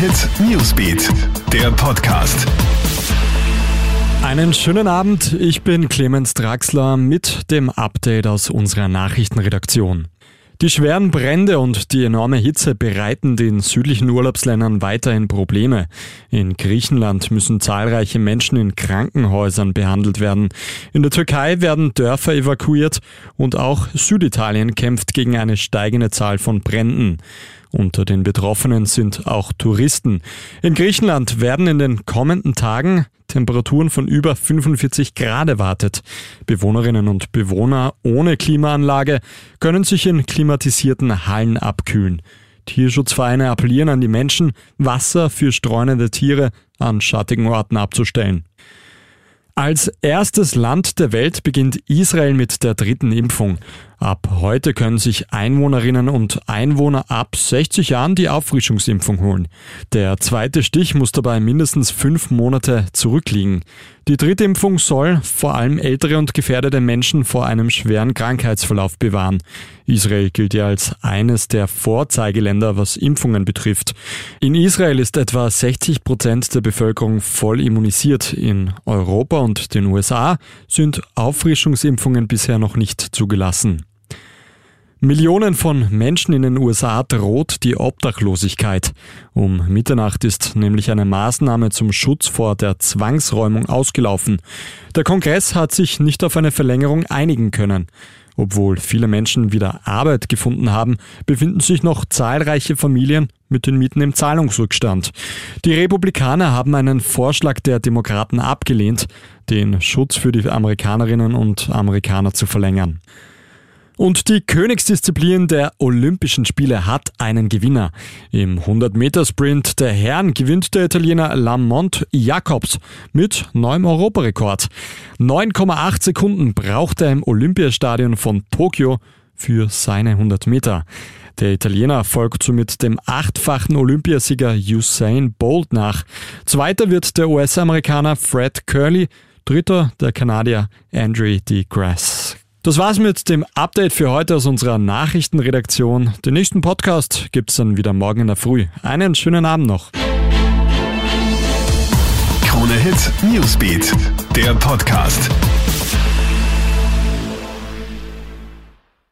Hit Newsbeat, der Podcast. Einen schönen Abend, ich bin Clemens Draxler mit dem Update aus unserer Nachrichtenredaktion. Die schweren Brände und die enorme Hitze bereiten den südlichen Urlaubsländern weiterhin Probleme. In Griechenland müssen zahlreiche Menschen in Krankenhäusern behandelt werden. In der Türkei werden Dörfer evakuiert und auch Süditalien kämpft gegen eine steigende Zahl von Bränden. Unter den Betroffenen sind auch Touristen. In Griechenland werden in den kommenden Tagen Temperaturen von über 45 Grad erwartet. Bewohnerinnen und Bewohner ohne Klimaanlage können sich in klimatisierten Hallen abkühlen. Tierschutzvereine appellieren an die Menschen, Wasser für streunende Tiere an schattigen Orten abzustellen. Als erstes Land der Welt beginnt Israel mit der dritten Impfung. Ab heute können sich Einwohnerinnen und Einwohner ab 60 Jahren die Auffrischungsimpfung holen. Der zweite Stich muss dabei mindestens fünf Monate zurückliegen. Die dritte Impfung soll vor allem ältere und gefährdete Menschen vor einem schweren Krankheitsverlauf bewahren. Israel gilt ja als eines der Vorzeigeländer, was Impfungen betrifft. In Israel ist etwa 60 Prozent der Bevölkerung voll immunisiert. In Europa und den USA sind Auffrischungsimpfungen bisher noch nicht zugelassen. Millionen von Menschen in den USA droht die Obdachlosigkeit. Um Mitternacht ist nämlich eine Maßnahme zum Schutz vor der Zwangsräumung ausgelaufen. Der Kongress hat sich nicht auf eine Verlängerung einigen können. Obwohl viele Menschen wieder Arbeit gefunden haben, befinden sich noch zahlreiche Familien mit den Mieten im Zahlungsrückstand. Die Republikaner haben einen Vorschlag der Demokraten abgelehnt, den Schutz für die Amerikanerinnen und Amerikaner zu verlängern. Und die Königsdisziplin der Olympischen Spiele hat einen Gewinner. Im 100-Meter-Sprint der Herren gewinnt der Italiener Lamont Jacobs mit neuem Europarekord. 9,8 Sekunden braucht er im Olympiastadion von Tokio für seine 100 Meter. Der Italiener folgt somit dem achtfachen Olympiasieger Usain Bolt nach. Zweiter wird der US-Amerikaner Fred Curley, dritter der Kanadier Andrew DeGrasse. Das war's mit dem Update für heute aus unserer Nachrichtenredaktion. Den nächsten Podcast gibt's dann wieder morgen in der Früh. Einen schönen Abend noch. Krone Hit Newsbeat, der Podcast.